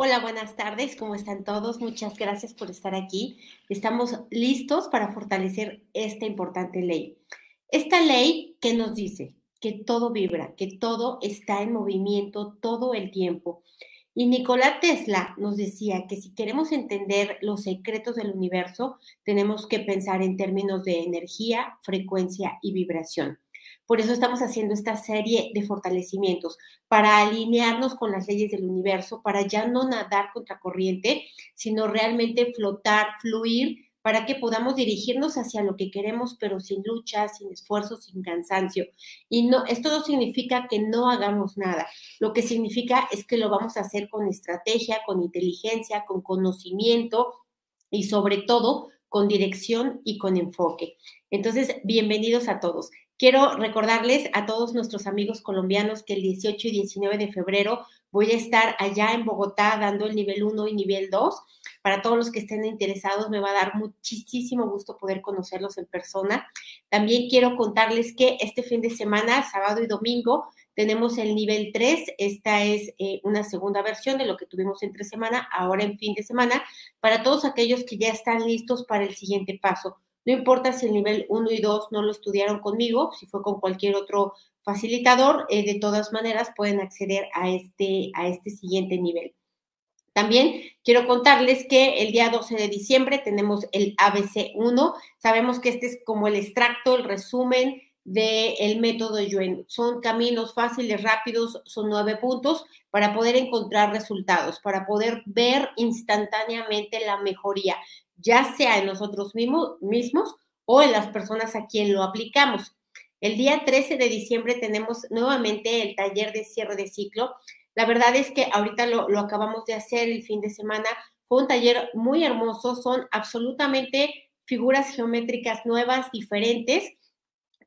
Hola, buenas tardes, ¿cómo están todos? Muchas gracias por estar aquí. Estamos listos para fortalecer esta importante ley. Esta ley que nos dice que todo vibra, que todo está en movimiento todo el tiempo. Y Nikola Tesla nos decía que si queremos entender los secretos del universo, tenemos que pensar en términos de energía, frecuencia y vibración. Por eso estamos haciendo esta serie de fortalecimientos, para alinearnos con las leyes del universo, para ya no nadar contra corriente, sino realmente flotar, fluir, para que podamos dirigirnos hacia lo que queremos, pero sin lucha, sin esfuerzo, sin cansancio. Y no, esto no significa que no hagamos nada. Lo que significa es que lo vamos a hacer con estrategia, con inteligencia, con conocimiento y sobre todo con dirección y con enfoque. Entonces, bienvenidos a todos. Quiero recordarles a todos nuestros amigos colombianos que el 18 y 19 de febrero voy a estar allá en Bogotá dando el nivel 1 y nivel 2. Para todos los que estén interesados, me va a dar muchísimo gusto poder conocerlos en persona. También quiero contarles que este fin de semana, sábado y domingo, tenemos el nivel 3. Esta es eh, una segunda versión de lo que tuvimos entre semana, ahora en fin de semana, para todos aquellos que ya están listos para el siguiente paso no importa si el nivel 1 y 2 no lo estudiaron conmigo, si fue con cualquier otro facilitador, eh, de todas maneras pueden acceder a este, a este siguiente nivel. También quiero contarles que el día 12 de diciembre tenemos el ABC1. Sabemos que este es como el extracto, el resumen del método Yuen. Son caminos fáciles, rápidos, son nueve puntos para poder encontrar resultados, para poder ver instantáneamente la mejoría ya sea en nosotros mismos, o en las personas a quien lo aplicamos. El día 13 de diciembre tenemos nuevamente el taller de cierre de ciclo. La verdad es que ahorita lo, lo acabamos de hacer el fin de semana. Fue un taller muy hermoso. Son absolutamente figuras geométricas nuevas, diferentes,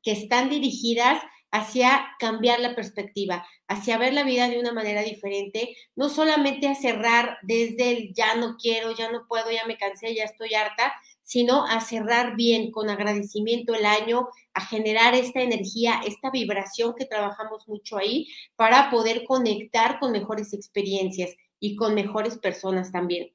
que están dirigidas hacia cambiar la perspectiva, hacia ver la vida de una manera diferente, no solamente a cerrar desde el ya no quiero, ya no puedo, ya me cansé, ya estoy harta, sino a cerrar bien, con agradecimiento el año, a generar esta energía, esta vibración que trabajamos mucho ahí para poder conectar con mejores experiencias y con mejores personas también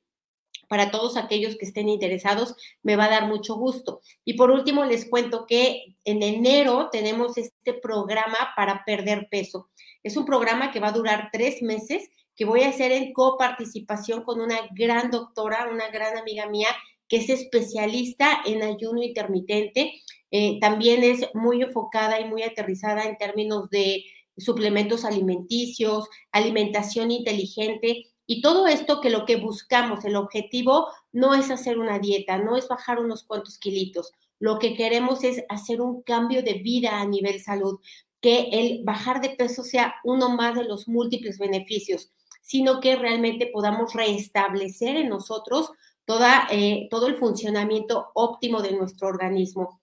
para todos aquellos que estén interesados, me va a dar mucho gusto. Y por último, les cuento que en enero tenemos este programa para perder peso. Es un programa que va a durar tres meses, que voy a hacer en coparticipación con una gran doctora, una gran amiga mía, que es especialista en ayuno intermitente. Eh, también es muy enfocada y muy aterrizada en términos de suplementos alimenticios, alimentación inteligente y todo esto que lo que buscamos, el objetivo no es hacer una dieta, no es bajar unos cuantos kilitos. Lo que queremos es hacer un cambio de vida a nivel salud, que el bajar de peso sea uno más de los múltiples beneficios, sino que realmente podamos restablecer en nosotros toda, eh, todo el funcionamiento óptimo de nuestro organismo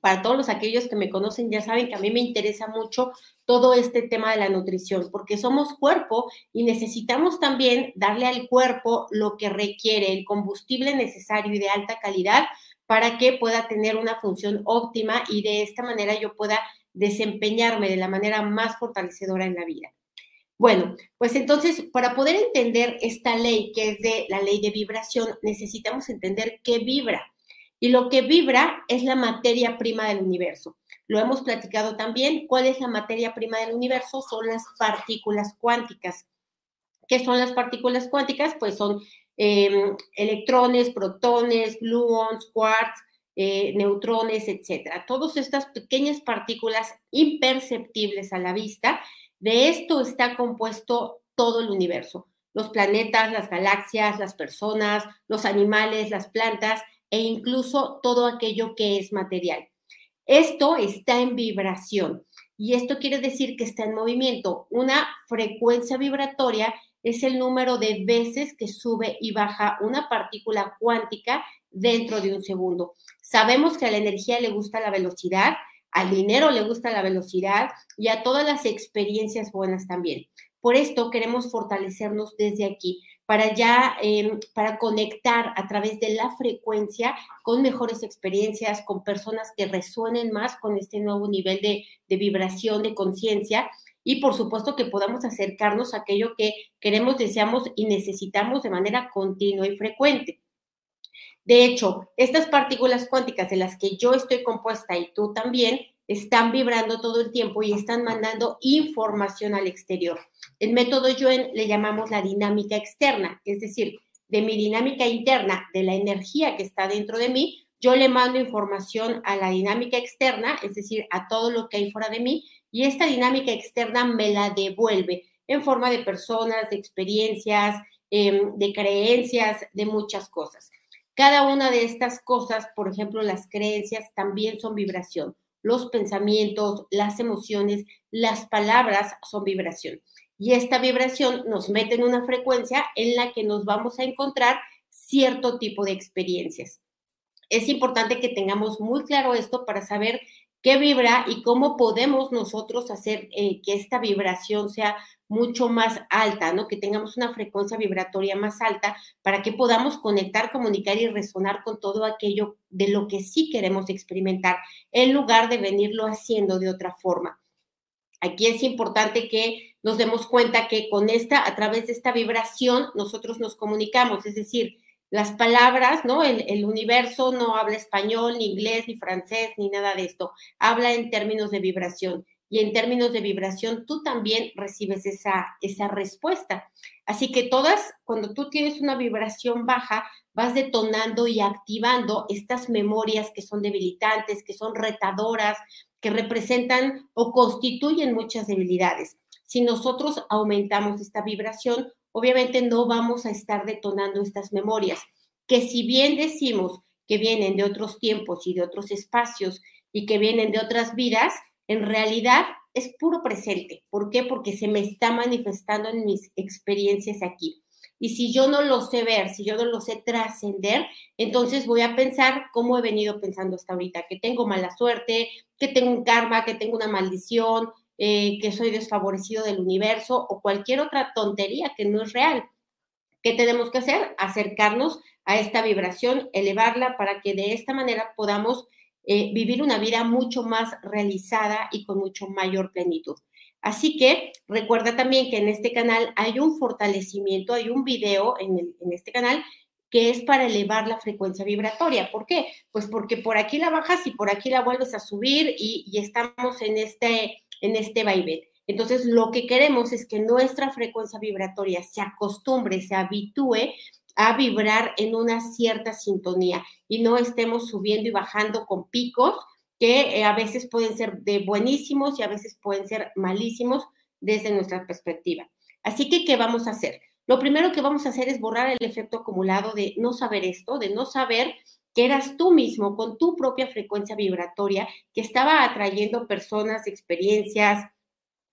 para todos los aquellos que me conocen ya saben que a mí me interesa mucho todo este tema de la nutrición, porque somos cuerpo y necesitamos también darle al cuerpo lo que requiere, el combustible necesario y de alta calidad para que pueda tener una función óptima y de esta manera yo pueda desempeñarme de la manera más fortalecedora en la vida. Bueno, pues entonces, para poder entender esta ley que es de la ley de vibración, necesitamos entender qué vibra. Y lo que vibra es la materia prima del universo. Lo hemos platicado también. ¿Cuál es la materia prima del universo? Son las partículas cuánticas. ¿Qué son las partículas cuánticas? Pues son em, electrones, protones, gluons, quarks, eh, neutrones, etcétera. Todas estas pequeñas partículas imperceptibles a la vista, de esto está compuesto todo el universo. Los planetas, las galaxias, las personas, los animales, las plantas e incluso todo aquello que es material. Esto está en vibración y esto quiere decir que está en movimiento. Una frecuencia vibratoria es el número de veces que sube y baja una partícula cuántica dentro de un segundo. Sabemos que a la energía le gusta la velocidad, al dinero le gusta la velocidad y a todas las experiencias buenas también. Por esto queremos fortalecernos desde aquí para ya, em, para conectar a través de la frecuencia con mejores experiencias, con personas que resuenen más con este nuevo nivel de, de vibración, de conciencia y por supuesto que podamos acercarnos a aquello que queremos, deseamos y necesitamos de manera continua y frecuente. De hecho, estas partículas cuánticas de las que yo estoy compuesta y tú también, están vibrando todo el tiempo y están mandando información al exterior. El método Yuen le llamamos la dinámica externa, es decir, de mi dinámica interna, de la energía que está dentro de mí, yo le mando información a la dinámica externa, es decir, a todo lo que hay fuera de mí, y esta dinámica externa me la devuelve en forma de personas, de experiencias, em, de creencias, de muchas cosas. Cada una de estas cosas, por ejemplo, las creencias también son vibración los pensamientos, las emociones, las palabras son vibración. Y esta vibración nos mete en una frecuencia en la que nos vamos a encontrar cierto tipo de experiencias. Es importante que tengamos muy claro esto para saber qué vibra y cómo podemos nosotros hacer eh, que esta vibración sea mucho más alta, ¿no? Que tengamos una frecuencia vibratoria más alta para que podamos conectar, comunicar y resonar con todo aquello de lo que sí queremos experimentar, en lugar de venirlo haciendo de otra forma. Aquí es importante que nos demos cuenta que con esta, a través de esta vibración, nosotros nos comunicamos, es decir, las palabras, ¿no? El, universo no habla español, ni inglés, ni francés, ni nada de esto. Habla en términos de vibración y en términos de vibración tú también recibes esa, esa respuesta. Así que todas, cuando tú tienes una vibración baja, vas detonando y activando estas memorias que son debilitantes, que son retadoras, que representan o constituyen muchas debilidades. Si nosotros aumentamos esta vibración, obviamente no vamos a estar detonando estas memorias, que si bien decimos que vienen de otros tiempos y de otros espacios y que vienen de otras vidas, en realidad es puro presente. ¿Por qué? Porque se me está manifestando en mis experiencias aquí. Y si yo no lo sé ver, si yo no lo sé trascender, entonces voy a pensar cómo he venido pensando hasta ahorita, que tengo mala suerte, que tengo un karma, que tengo una maldición, eh, que soy desfavorecido del universo o cualquier otra tontería que no es real. ¿Qué tenemos que hacer? Acercarnos a esta vibración, elevarla para que de esta manera podamos eh, vivir una vida mucho más realizada y con mucho mayor plenitud. Así que recuerda también que en este canal hay un fortalecimiento, hay un video en, este canal que es para elevar la frecuencia vibratoria. ¿Por qué? Pues porque por aquí la bajas y por aquí la vuelves a subir y, y estamos en este, en este vaivén. Entonces, lo que queremos es que nuestra frecuencia vibratoria se acostumbre, se habitúe a vibrar en una cierta sintonía y no estemos subiendo y bajando con picos que eh, a veces pueden ser de buenísimos y a veces pueden ser malísimos desde nuestra perspectiva. Así que, ¿qué vamos a hacer? Lo primero que vamos a hacer es borrar el efecto acumulado de no saber esto, de no saber que eras tú mismo con tu propia frecuencia vibratoria que estaba atrayendo personas, experiencias,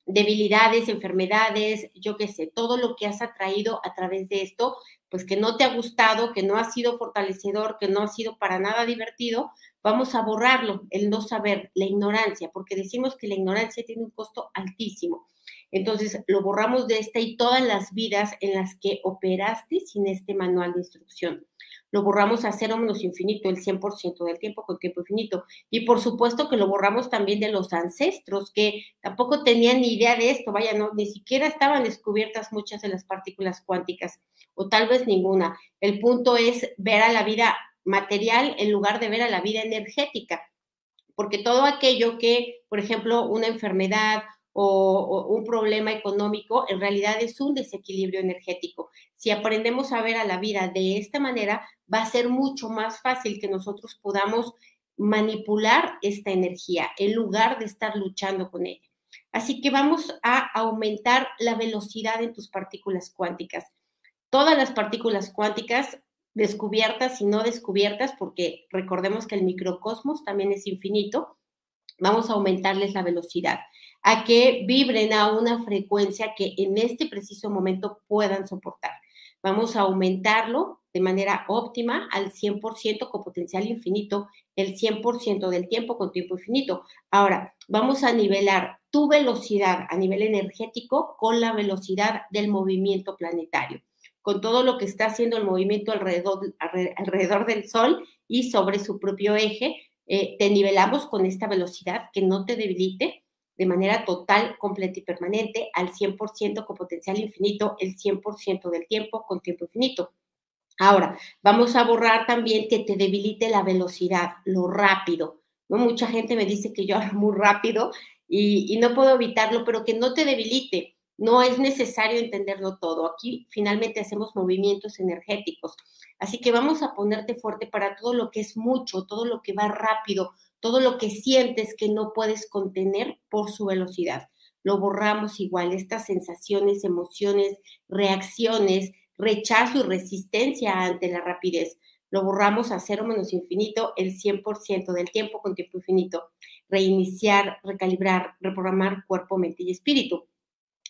debilidades, enfermedades, yo qué sé, todo lo que has atraído a través de esto, pues que no te ha gustado, que no ha sido fortalecedor, que no ha sido para nada divertido, vamos a borrarlo, el no saber, la ignorancia, porque decimos que la ignorancia tiene un costo altísimo. Entonces, lo borramos de esta y todas las vidas en las que operaste sin este manual de instrucción lo borramos a cero menos infinito, el 100% del tiempo con tiempo infinito. Y por supuesto que lo borramos también de los ancestros, que tampoco tenían ni idea de esto, vaya, no, ni siquiera estaban descubiertas muchas de las partículas cuánticas, o tal vez ninguna. El punto es ver a la vida material en lugar de ver a la vida energética, porque todo aquello que, por ejemplo, una enfermedad o, un problema económico, en realidad es un desequilibrio energético. Si aprendemos a ver a la vida de esta manera, va a ser mucho más fácil que nosotros podamos manipular esta energía en lugar de estar luchando con ella. Así que vamos a aumentar la velocidad en tus partículas cuánticas. Todas las partículas cuánticas descubiertas y no descubiertas, porque recordemos que el microcosmos también es infinito, vamos a aumentarles la velocidad a que vibren a una frecuencia que en este preciso momento puedan soportar. Vamos a aumentarlo de manera óptima al 100% con potencial infinito, el 100% del tiempo con tiempo infinito. Ahora, vamos a nivelar tu velocidad a nivel energético con la velocidad del movimiento planetario, con todo lo que está haciendo el movimiento alrededor, del Sol y sobre su propio eje. Eh, te nivelamos con esta velocidad que no te debilite, de manera total, completa y permanente, al 100% con potencial infinito, el 100% del tiempo con tiempo infinito. Ahora, vamos a borrar también que te debilite la velocidad, lo rápido. ¿no? Mucha gente me dice que yo hablo muy rápido y, y no puedo evitarlo, pero que no te debilite. No es necesario entenderlo todo. Aquí finalmente hacemos movimientos energéticos. Así que vamos a ponerte fuerte para todo lo que es mucho, todo lo que va rápido, todo lo que sientes que no puedes contener por su velocidad. Lo borramos igual, estas sensaciones, emociones, reacciones, rechazo y resistencia ante la rapidez. Lo borramos a cero menos infinito el 100% del tiempo con tiempo infinito. Reiniciar, recalibrar, reprogramar cuerpo, mente y espíritu.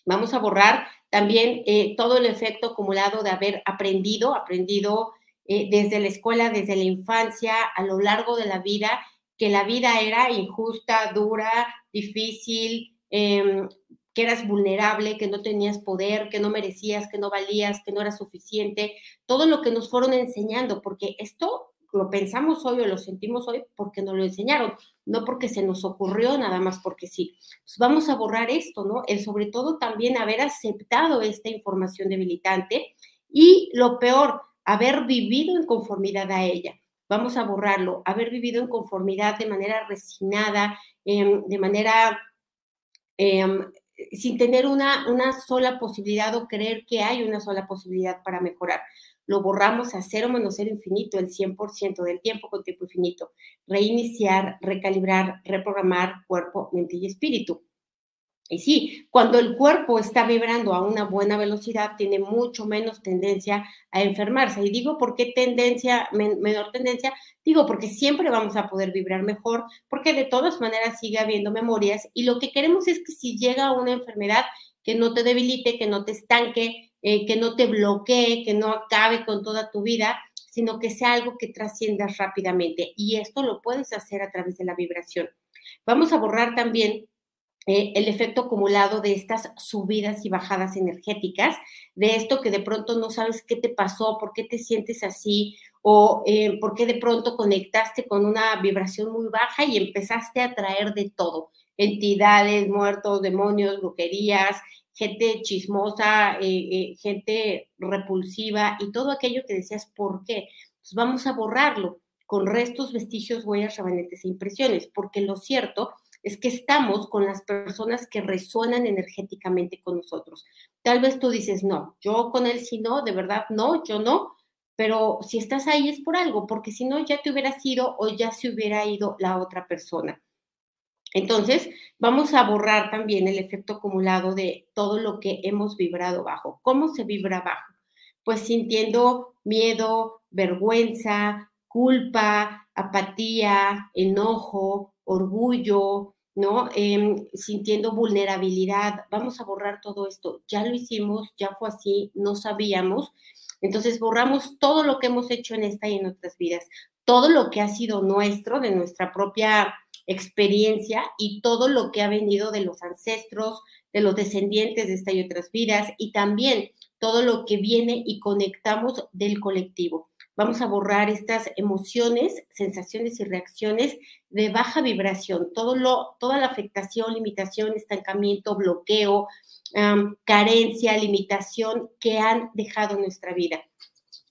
Vamos a borrar también eh, todo el efecto acumulado de haber aprendido, aprendido eh, desde la escuela, desde la infancia, a lo largo de la vida, que la vida era injusta, dura, difícil, em, que eras vulnerable, que no tenías poder, que no merecías, que no valías, que no era suficiente, todo lo que nos fueron enseñando, porque esto lo pensamos hoy o lo sentimos hoy porque nos lo enseñaron, no porque se nos ocurrió nada más porque sí. Pues vamos a borrar esto, ¿no? El sobre todo también haber aceptado esta información debilitante y lo peor, haber vivido en conformidad a ella vamos a borrarlo, haber vivido en conformidad de manera resignada, em, de manera em, sin tener una, una sola posibilidad o creer que hay una sola posibilidad para mejorar. Lo borramos a cero menos cero infinito, el 100% del tiempo con tiempo infinito. Reiniciar, recalibrar, reprogramar cuerpo, mente y espíritu. Y sí, cuando el cuerpo está vibrando a una buena velocidad, tiene mucho menos tendencia a enfermarse. Y digo, ¿por qué tendencia, menor tendencia? Digo, porque siempre vamos a poder vibrar mejor, porque de todas maneras sigue habiendo memorias. Y lo que queremos es que si llega una enfermedad, que no te debilite, que no te estanque, eh, que no te bloquee, que no acabe con toda tu vida, sino que sea algo que trasciendas rápidamente. Y esto lo puedes hacer a través de la vibración. Vamos a borrar también eh, el efecto acumulado de estas subidas y bajadas energéticas, de esto que de pronto no sabes qué te pasó, por qué te sientes así, o eh, por qué de pronto conectaste con una vibración muy baja y empezaste a traer de todo, entidades, muertos, demonios, brujerías, gente chismosa, eh, gente repulsiva y todo aquello que decías, ¿por qué? Pues vamos a borrarlo con restos, vestigios, huellas, remanentes e impresiones, porque lo cierto es que estamos con las personas que resuenan energéticamente con nosotros. Tal vez tú dices, no, yo con él sí no, de verdad no, yo no, pero si estás ahí es por algo, porque si no ya te hubiera ido o ya se hubiera ido la otra persona. Entonces, vamos a borrar también el efecto acumulado de todo lo que hemos vibrado bajo. ¿Cómo se vibra bajo? Pues sintiendo miedo, vergüenza, culpa, apatía, enojo, orgullo, ¿no? Em, sintiendo vulnerabilidad. Vamos a borrar todo esto. Ya lo hicimos, ya fue así, no sabíamos. Entonces borramos todo lo que hemos hecho en esta y en otras vidas, todo lo que ha sido nuestro, de nuestra propia experiencia y todo lo que ha venido de los ancestros, de los descendientes de esta y otras vidas y también todo lo que viene y conectamos del colectivo. Vamos a borrar estas emociones, sensaciones y reacciones de baja vibración, todo lo, toda la afectación, limitación, estancamiento, bloqueo, carencia, limitación que han dejado nuestra vida.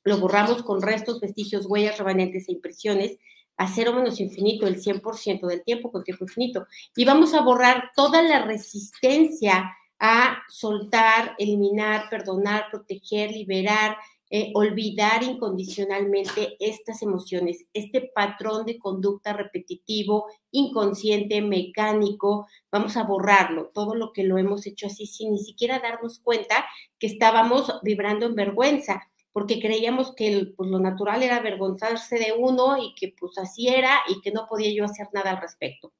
Lo borramos con restos, vestigios, huellas, remanentes e impresiones a cero menos infinito, el 100% del tiempo con tiempo infinito. Y vamos a borrar toda la resistencia a soltar, eliminar, perdonar, proteger, liberar, eh, olvidar incondicionalmente estas emociones, este patrón de conducta repetitivo, inconsciente, mecánico, vamos a borrarlo, todo lo que lo hemos hecho así sin ni siquiera darnos cuenta que estábamos vibrando en vergüenza, porque creíamos que pues, lo natural era avergonzarse de uno y que pues así era y que no podía yo hacer nada al respecto.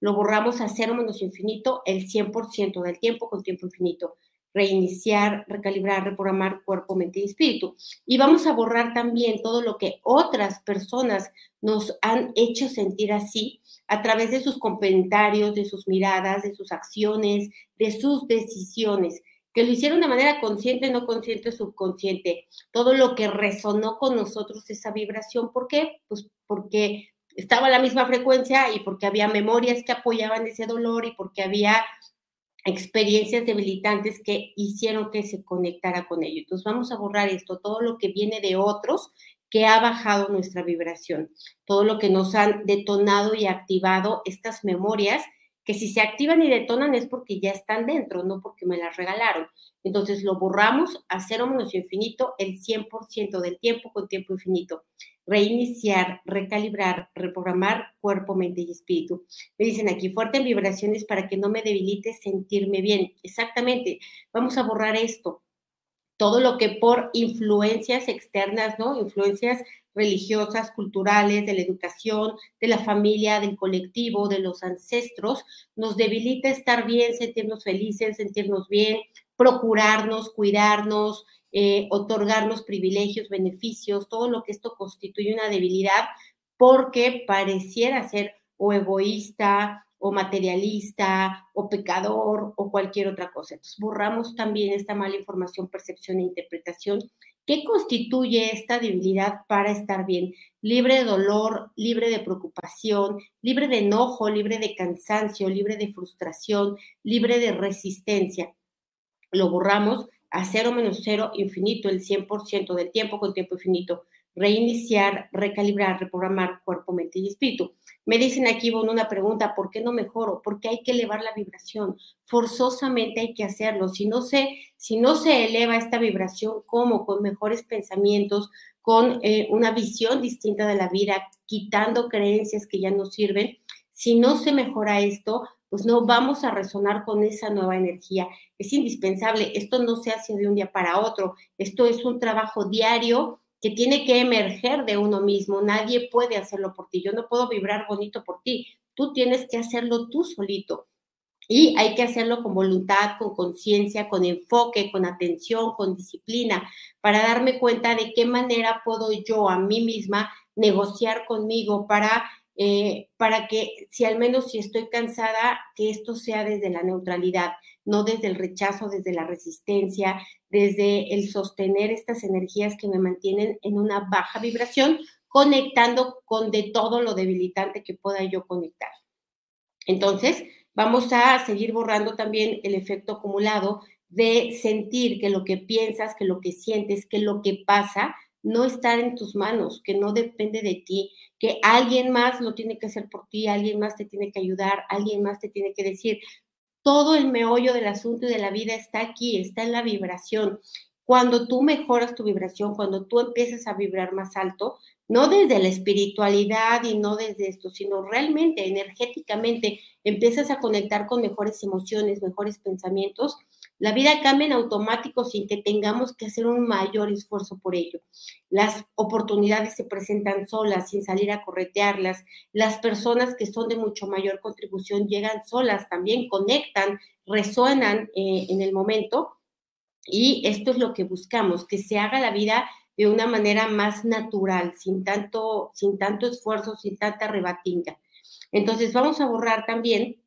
Lo borramos a cero menos infinito el 100% del tiempo con tiempo infinito reiniciar, recalibrar, reprogramar cuerpo, mente y espíritu. Y vamos a borrar también todo lo que otras personas nos han hecho sentir así a través de sus comentarios, de sus miradas, de sus acciones, de sus decisiones, que lo hicieron de manera consciente, no consciente, subconsciente. Todo lo que resonó con nosotros esa vibración. ¿Por qué? Pues porque estaba a la misma frecuencia y porque había memorias que apoyaban ese dolor y porque había experiencias debilitantes que hicieron que se conectara con ello. Entonces vamos a borrar esto, todo lo que viene de otros que ha bajado nuestra vibración, todo lo que nos han detonado y activado estas memorias que si se activan y detonan es porque ya están dentro, no porque me las regalaron. Entonces lo borramos a cero menos infinito el 100% del tiempo con tiempo infinito. Reiniciar, recalibrar, reprogramar cuerpo, mente y espíritu. Me dicen aquí, fuerte en vibraciones para que no me debilite sentirme bien. Exactamente, vamos a borrar esto. Todo lo que por influencias externas, ¿no? Influencias religiosas, culturales, de la educación, de la familia, del colectivo, de los ancestros, nos debilita estar bien, sentirnos felices, sentirnos bien, procurarnos, cuidarnos, eh, otorgarnos privilegios, beneficios, todo lo que esto constituye una debilidad porque pareciera ser o egoísta o materialista o pecador o cualquier otra cosa. Entonces borramos también esta mala información, percepción e interpretación ¿Qué constituye esta debilidad para estar bien? Libre de dolor, libre de preocupación, libre de enojo, libre de cansancio, libre de frustración, libre de resistencia. Lo borramos a cero menos cero infinito, el 100% del tiempo con tiempo infinito reiniciar, recalibrar, reprogramar cuerpo, mente y espíritu. Me dicen aquí, bueno, una pregunta, ¿por qué no mejoro? Porque hay que elevar la vibración. Forzosamente hay que hacerlo. Si no se, si no se eleva esta vibración, ¿cómo? Con mejores pensamientos, con eh, una visión distinta de la vida, quitando creencias que ya no sirven. Si no se mejora esto, pues no vamos a resonar con esa nueva energía. Es indispensable. Esto no se hace de un día para otro. Esto es un trabajo diario que tiene que emerger de uno mismo. Nadie puede hacerlo por ti. Yo no puedo vibrar bonito por ti. Tú tienes que hacerlo tú solito. Y hay que hacerlo con voluntad, con conciencia, con enfoque, con atención, con disciplina, para darme cuenta de qué manera puedo yo a mí misma negociar conmigo para, eh, para que si al menos si estoy cansada, que esto sea desde la neutralidad, no desde el rechazo, desde la resistencia, desde el sostener estas energías que me mantienen en una baja vibración, conectando con de todo lo debilitante que pueda yo conectar. Entonces, vamos a seguir borrando también el efecto acumulado de sentir que lo que piensas, que lo que sientes, que lo que pasa no está en tus manos, que no depende de ti, que alguien más lo tiene que hacer por ti, alguien más te tiene que ayudar, alguien más te tiene que decir, todo el meollo del asunto y de la vida está aquí, está en la vibración. Cuando tú mejoras tu vibración, cuando tú empiezas a vibrar más alto, no desde la espiritualidad y no desde esto, sino realmente energéticamente empiezas a conectar con mejores emociones, mejores pensamientos, la vida cambia en automático sin que tengamos que hacer un mayor esfuerzo por ello. Las oportunidades se presentan solas, sin salir a corretearlas. Las personas que son de mucho mayor contribución llegan solas, también conectan, resuenan eh, en el momento. Y esto es lo que buscamos, que se haga la vida de una manera más natural, sin tanto, sin tanto esfuerzo, sin tanta rebatinga. Entonces vamos a borrar también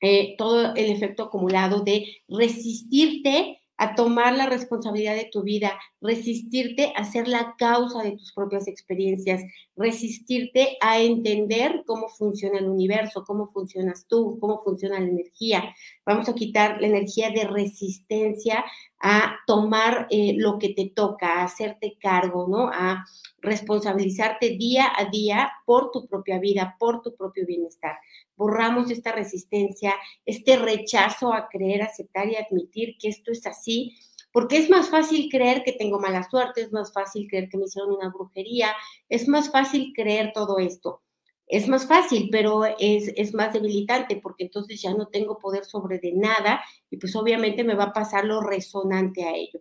eh, todo el efecto acumulado de resistirte a tomar la responsabilidad de tu vida, resistirte a ser la causa de tus propias experiencias, resistirte a entender cómo funciona el universo, cómo funcionas tú, cómo funciona la energía. Vamos a quitar la energía de resistencia a tomar eh, lo que te toca, a hacerte cargo, ¿no? A responsabilizarte día a día por tu propia vida, por tu propio bienestar. Borramos esta resistencia, este rechazo a creer, aceptar y admitir que esto es así, porque es más fácil creer que tengo mala suerte, es más fácil creer que me hicieron una brujería, es más fácil creer todo esto. Es más fácil, pero es, es más debilitante porque entonces ya no tengo poder sobre de nada y pues obviamente me va a pasar lo resonante a ello.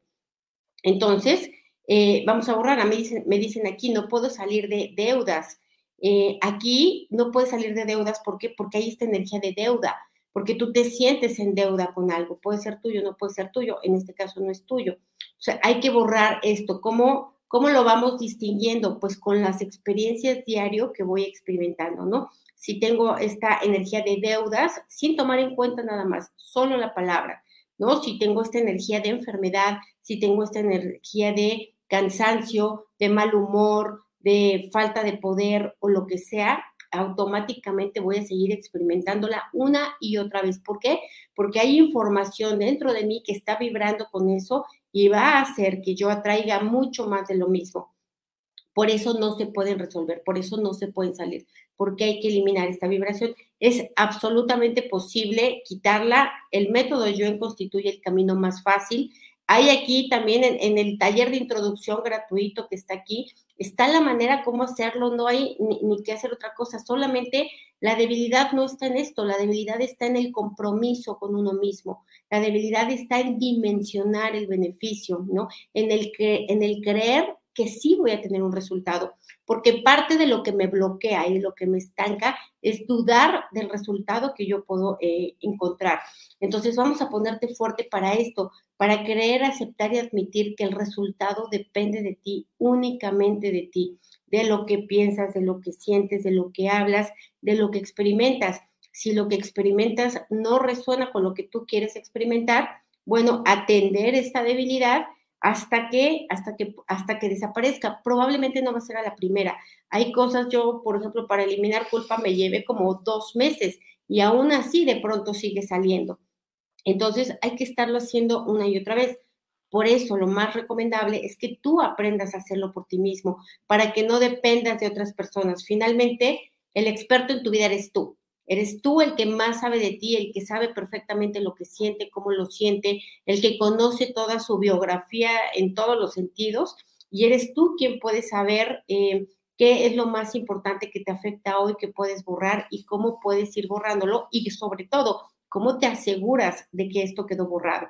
Entonces, eh, vamos a borrar, a mí me dicen aquí, no puedo salir de deudas. Eh, aquí no puedes salir de deudas, ¿por qué? Porque hay esta energía de deuda, porque tú te sientes en deuda con algo, puede ser tuyo, no puede ser tuyo, en este caso no es tuyo. O sea, hay que borrar esto. ¿Cómo, cómo lo vamos distinguiendo? Pues con las experiencias diario que voy experimentando, ¿no? Si tengo esta energía de deudas, sin tomar en cuenta nada más, solo la palabra, ¿no? Si tengo esta energía de enfermedad, si tengo esta energía de cansancio, de mal humor, de falta de poder o lo que sea, automáticamente voy a seguir experimentándola una y otra vez. ¿Por qué? Porque hay información dentro de mí que está vibrando con eso y va a hacer que yo atraiga mucho más de lo mismo. Por eso no se pueden resolver, por eso no se pueden salir, porque hay que eliminar esta vibración. Es absolutamente posible quitarla. El método Yo constituye el camino más fácil. Hay aquí también en, el taller de introducción gratuito que está aquí, está la manera cómo hacerlo, no hay ni, ni que hacer otra cosa, solamente la debilidad no está en esto, la debilidad está en el compromiso con uno mismo, la debilidad está en dimensionar el beneficio, ¿no? En el, que, en el creer que sí voy a tener un resultado, porque parte de lo que me bloquea y lo que me estanca es dudar del resultado que yo puedo eh, encontrar. Entonces vamos a ponerte fuerte para esto, para creer, aceptar y admitir que el resultado depende de ti, únicamente de ti, de lo que piensas, de lo que sientes, de lo que hablas, de lo que experimentas. Si lo que experimentas no resuena con lo que tú quieres experimentar, bueno, atender esta debilidad hasta que, hasta que, hasta que desaparezca. Probablemente no va a ser a la primera. Hay cosas, yo, por ejemplo, para eliminar culpa me llevé como dos meses y aún así de pronto sigue saliendo. Entonces hay que estarlo haciendo una y otra vez. Por eso lo más recomendable es que tú aprendas a hacerlo por ti mismo, para que no dependas de otras personas. Finalmente, el experto en tu vida eres tú. Eres tú el que más sabe de ti, el que sabe perfectamente lo que siente, cómo lo siente, el que conoce toda su biografía en todos los sentidos y eres tú quien puede saber eh, qué es lo más importante que te afecta hoy, que puedes borrar y cómo puedes ir borrándolo y sobre todo, cómo te aseguras de que esto quedó borrado.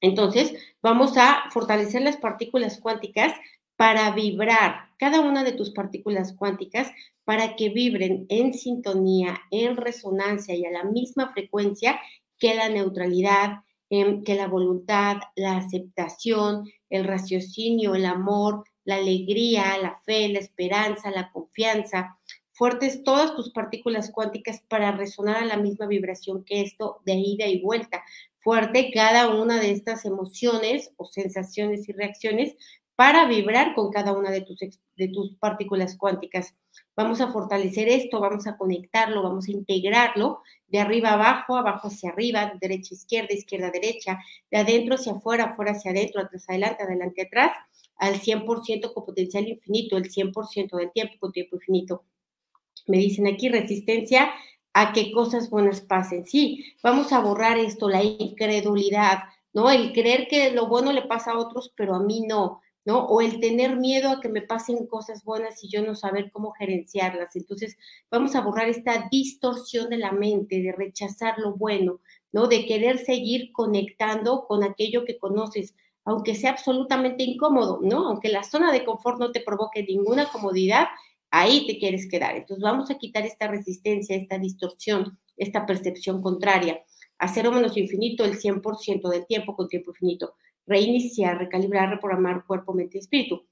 Entonces, vamos a fortalecer las partículas cuánticas para vibrar cada una de tus partículas cuánticas para que vibren en sintonía, en resonancia y a la misma frecuencia que la neutralidad, em, que la voluntad, la aceptación, el raciocinio, el amor, la alegría, la fe, la esperanza, la confianza. Fuertes todas tus partículas cuánticas para resonar a la misma vibración que esto de ida y vuelta. Fuerte cada una de estas emociones o sensaciones y reacciones para vibrar con cada una de tus, de tus partículas cuánticas. Vamos a fortalecer esto, vamos a conectarlo, vamos a integrarlo de arriba abajo, abajo hacia arriba, de derecha izquierda, izquierda a derecha, de adentro hacia afuera, afuera hacia adentro, atrás adelante, adelante atrás, al 100% con potencial infinito, el 100% del tiempo con tiempo infinito. Me dicen aquí resistencia a que cosas buenas pasen. Sí, vamos a borrar esto, la incredulidad, ¿no? El creer que lo bueno le pasa a otros, pero a mí no O el tener miedo a que me pasen cosas buenas y yo no saber cómo gerenciarlas. Entonces, vamos a borrar esta distorsión de la mente, de rechazar lo bueno, ¿no? De querer seguir conectando con aquello que conoces, aunque sea absolutamente incómodo, ¿no? Aunque la zona de confort no te provoque ninguna comodidad, ahí te quieres quedar. Entonces, vamos a quitar esta resistencia, esta distorsión, esta percepción contraria. A cero menos infinito el 100% del tiempo con tiempo infinito reiniciar, recalibrar, reprogramar cuerpo, mente y espíritu.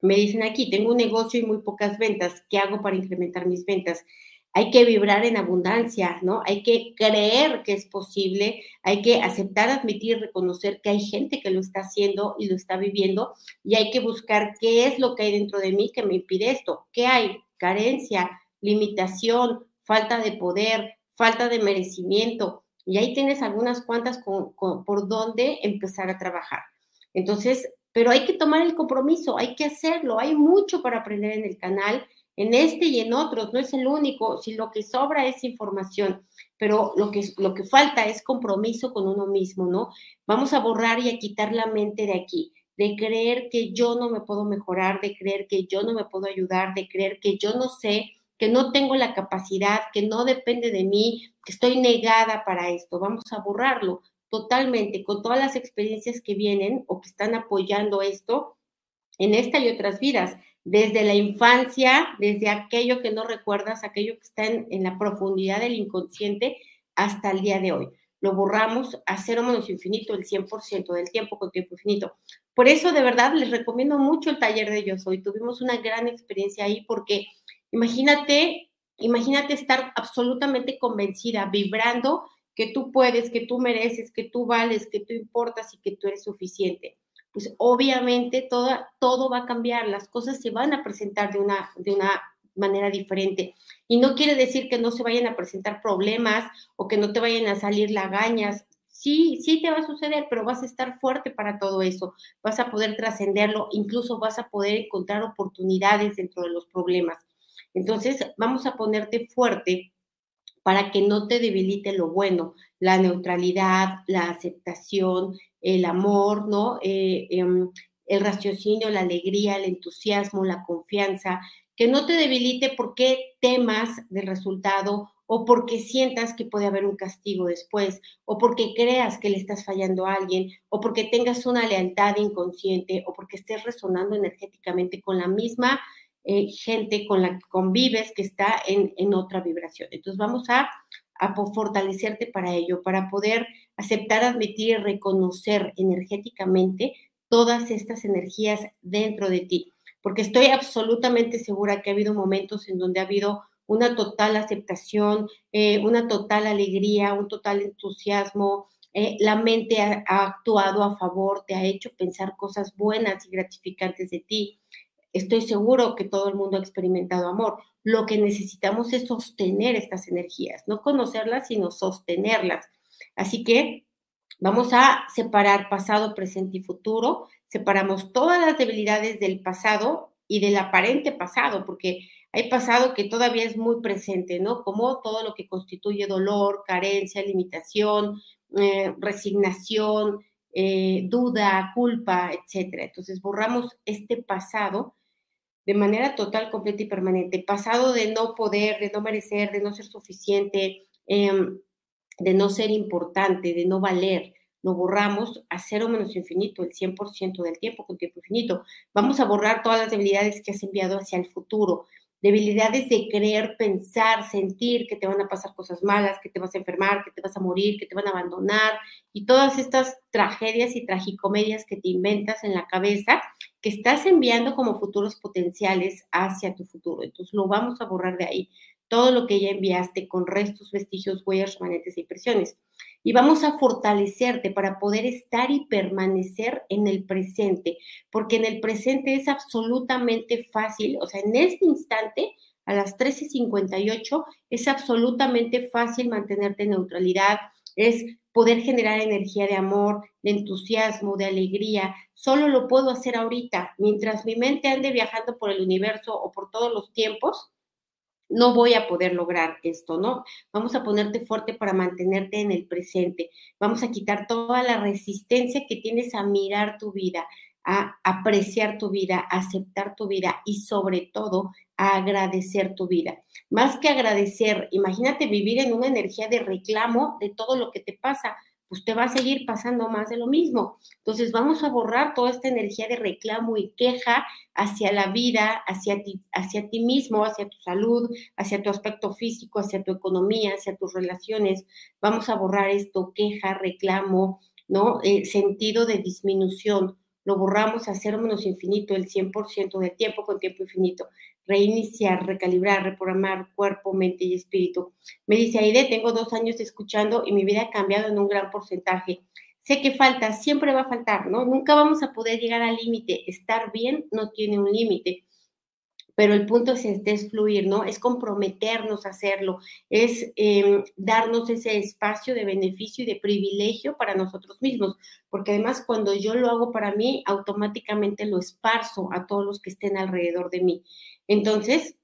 Me dicen aquí, tengo un negocio y muy pocas ventas, ¿qué hago para incrementar mis ventas? Hay que vibrar en abundancia, ¿no? Hay que creer que es posible, hay que aceptar, admitir, reconocer que hay gente que lo está haciendo y lo está viviendo y hay que buscar qué es lo que hay dentro de mí que me impide esto. ¿Qué hay? Carencia, limitación, falta de poder, falta de merecimiento, y ahí tienes algunas cuantas por donde empezar a trabajar. Entonces, pero hay que tomar el compromiso, hay que hacerlo. Hay mucho para aprender en el canal, en este y en otros. No es el único. Si lo que sobra es información, pero lo que, lo que falta es compromiso con uno mismo, ¿no? Vamos a borrar y a quitar la mente de aquí de creer que yo no me puedo mejorar, de creer que yo no me puedo ayudar, de creer que yo no sé, que no tengo la capacidad, que no depende de mí, que estoy negada para esto. Vamos a borrarlo totalmente con todas las experiencias que vienen o que están apoyando esto en esta y otras vidas, desde la infancia, desde aquello que no recuerdas, aquello que está en, la profundidad del inconsciente hasta el día de hoy. Lo borramos a cero menos infinito el 100% del tiempo con tiempo infinito. Por eso, de verdad, les recomiendo mucho el taller de Yo Soy. Tuvimos una gran experiencia ahí porque Imagínate, imagínate estar absolutamente convencida, vibrando que tú puedes, que tú mereces, que tú vales, que tú importas y que tú eres suficiente. Pues obviamente todo, todo va a cambiar, las cosas se van a presentar de una, de una manera diferente. Y no quiere decir que no se vayan a presentar problemas o que no te vayan a salir lagañas. Sí, sí te va a suceder, pero vas a estar fuerte para todo eso. Vas a poder trascenderlo, incluso vas a poder encontrar oportunidades dentro de los problemas. Entonces, vamos a ponerte fuerte para que no te debilite lo bueno, la neutralidad, la aceptación, el amor, ¿no? Eh, em, el raciocinio, la alegría, el entusiasmo, la confianza, que no te debilite porque temas del resultado o porque sientas que puede haber un castigo después, o porque creas que le estás fallando a alguien, o porque tengas una lealtad inconsciente, o porque estés resonando energéticamente con la misma eh, gente con la que convives que está en, otra vibración. Entonces vamos a, a fortalecerte para ello, para poder aceptar, admitir reconocer energéticamente todas estas energías dentro de ti, porque estoy absolutamente segura que ha habido momentos en donde ha habido una total aceptación, eh, una total alegría, un total entusiasmo. Eh, la mente ha, actuado a favor, te ha hecho pensar cosas buenas y gratificantes de ti. Estoy seguro que todo el mundo ha experimentado amor. Lo que necesitamos es sostener estas energías, no conocerlas, sino sostenerlas. Así que Vamos a separar pasado, presente y futuro. Separamos todas las debilidades del pasado y del aparente pasado, porque hay pasado que todavía es muy presente, ¿no? Como todo lo que constituye dolor, carencia, limitación, eh, resignación, eh, duda, culpa, etcétera. Entonces borramos este pasado de manera total, completa y permanente. Pasado de no poder, de no merecer, de no ser suficiente, em, de no ser importante, de no valer, lo borramos a cero menos infinito, el 100% del tiempo con tiempo infinito. Vamos a borrar todas las debilidades que has enviado hacia el futuro, debilidades de creer, pensar, sentir que te van a pasar cosas malas, que te vas a enfermar, que te vas a morir, que te van a abandonar y todas estas tragedias y tragicomedias que te inventas en la cabeza que estás enviando como futuros potenciales hacia tu futuro. Entonces lo vamos a borrar de ahí todo lo que ya enviaste con restos, vestigios, huellas, remanetes e impresiones. Y vamos a fortalecerte para poder estar y permanecer en el presente, porque en el presente es absolutamente fácil, o sea, en este instante, a las 13.58, es absolutamente fácil mantenerte en neutralidad, es poder generar energía de amor, de entusiasmo, de alegría. Solo lo puedo hacer ahorita, mientras mi mente ande viajando por el universo o por todos los tiempos, no voy a poder lograr esto, ¿no? Vamos a ponerte fuerte para mantenerte en el presente. Vamos a quitar toda la resistencia que tienes a mirar tu vida, a apreciar tu vida, a aceptar tu vida y sobre todo a agradecer tu vida. Más que agradecer, imagínate vivir en una energía de reclamo de todo lo que te pasa pues te va a seguir pasando más de lo mismo. Entonces vamos a borrar toda esta energía de reclamo y queja hacia la vida, hacia ti, hacia ti mismo, hacia tu salud, hacia tu aspecto físico, hacia tu economía, hacia tus relaciones. Vamos a borrar esto, queja, reclamo, ¿no? Eh, sentido de disminución. Lo borramos a cero menos infinito el 100% del tiempo con tiempo infinito reiniciar, recalibrar, reprogramar cuerpo, mente y espíritu. Me dice Aide, tengo dos años escuchando y mi vida ha cambiado en un gran porcentaje. Sé que falta, siempre va a faltar, ¿no? Nunca vamos a poder llegar al límite. Estar bien no tiene un límite pero el punto es, es, fluir, ¿no? Es comprometernos a hacerlo, es em, darnos ese espacio de beneficio y de privilegio para nosotros mismos, porque además cuando yo lo hago para mí, automáticamente lo esparzo a todos los que estén alrededor de mí. Entonces,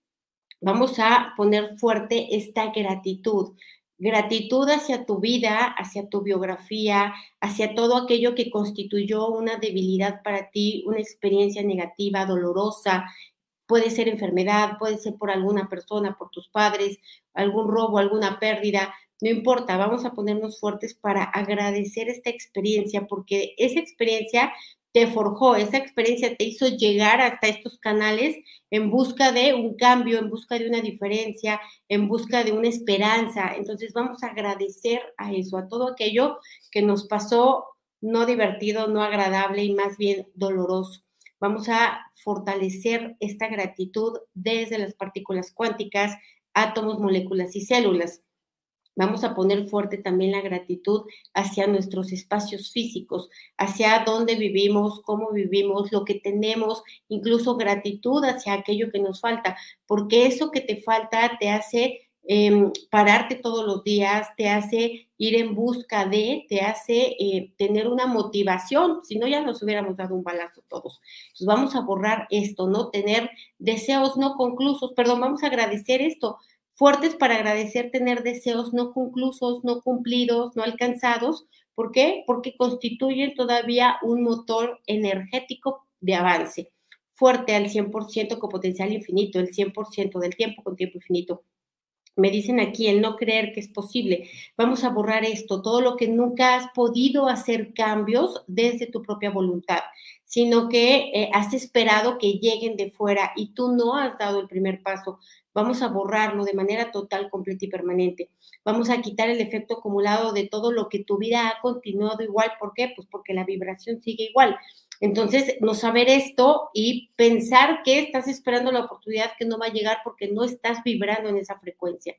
vamos a poner fuerte esta gratitud. Gratitud hacia tu vida, hacia tu biografía, hacia todo aquello que constituyó una debilidad para ti, una experiencia negativa, dolorosa, puede ser enfermedad, puede ser por alguna persona, por tus padres, algún robo, alguna pérdida, no importa, vamos a ponernos fuertes para agradecer esta experiencia, porque esa experiencia te forjó, esa experiencia te hizo llegar hasta estos canales en busca de un cambio, en busca de una diferencia, en busca de una esperanza. Entonces vamos a agradecer a eso, a todo aquello que nos pasó no divertido, no agradable y más bien doloroso. Vamos a fortalecer esta gratitud desde las partículas cuánticas, átomos, moléculas y células. Vamos a poner fuerte también la gratitud hacia nuestros espacios físicos, hacia dónde vivimos, cómo vivimos, lo que tenemos, incluso gratitud hacia aquello que nos falta, porque eso que te falta te hace Em, pararte todos los días, te hace ir en busca de, te hace eh, tener una motivación, si no ya nos hubiéramos dado un balazo todos. Entonces vamos a borrar esto, ¿no? Tener deseos no conclusos, perdón, vamos a agradecer esto, fuertes para agradecer tener deseos no conclusos, no cumplidos, no alcanzados. ¿Por qué? Porque constituyen todavía un motor energético de avance fuerte al 100% con potencial infinito, el 100% del tiempo con tiempo infinito me dicen aquí el no creer que es posible. Vamos a borrar esto, todo lo que nunca has podido hacer cambios desde tu propia voluntad, sino que eh, has esperado que lleguen de fuera y tú no has dado el primer paso. Vamos a borrarlo de manera total, completa y permanente. Vamos a quitar el efecto acumulado de todo lo que tu vida ha continuado igual. ¿Por qué? Pues porque la vibración sigue igual. Entonces, no saber esto y pensar que estás esperando la oportunidad que no va a llegar porque no estás vibrando en esa frecuencia.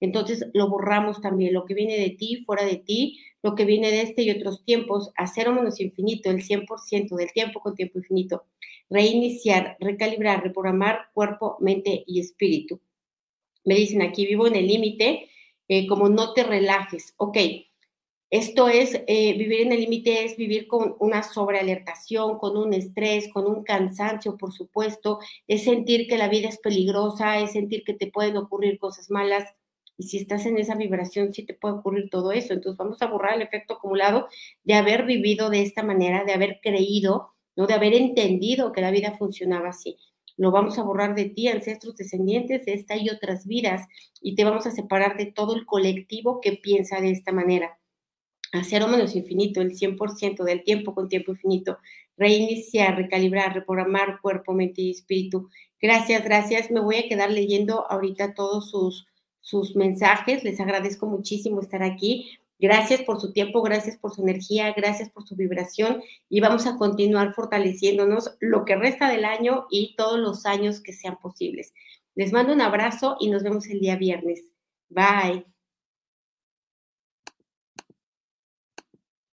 Entonces, lo borramos también, lo que viene de ti, fuera de ti, lo que viene de este y otros tiempos, a cero menos infinito, el 100% del tiempo con tiempo infinito. Reiniciar, recalibrar, reprogramar cuerpo, mente y espíritu. Me dicen aquí, vivo en el límite, eh, como no te relajes. Ok, esto es, eh, vivir en el límite es vivir con una sobrealertación, con un estrés, con un cansancio, por supuesto, es sentir que la vida es peligrosa, es sentir que te pueden ocurrir cosas malas. Y si estás en esa vibración, sí te puede ocurrir todo eso. Entonces vamos a borrar el efecto acumulado de haber vivido de esta manera, de haber creído, ¿no? de haber entendido que la vida funcionaba así. Lo vamos a borrar de ti, ancestros descendientes de esta y otras vidas, y te vamos a separar de todo el colectivo que piensa de esta manera a cero menos infinito, el 100% del tiempo con tiempo infinito, reiniciar, recalibrar, reprogramar cuerpo, mente y espíritu. Gracias, gracias. Me voy a quedar leyendo ahorita todos sus, sus mensajes. Les agradezco muchísimo estar aquí. Gracias por su tiempo, gracias por su energía, gracias por su vibración y vamos a continuar fortaleciéndonos lo que resta del año y todos los años que sean posibles. Les mando un abrazo y nos vemos el día viernes. Bye.